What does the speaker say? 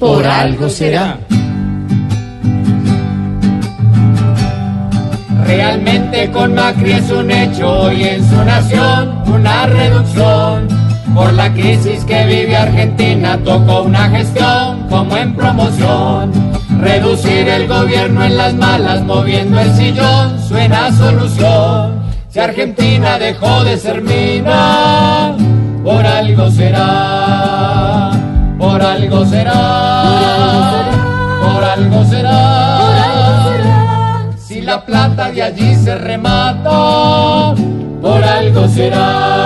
Por algo será. Realmente con Macri es un hecho y en su nación una reducción. Por la crisis que vive Argentina tocó una gestión como en promoción. Reducir el gobierno en las malas moviendo el sillón suena a solución. Si Argentina dejó de ser mina, por algo será, algo será, por algo será. Si la plata de allí se remata, por algo será.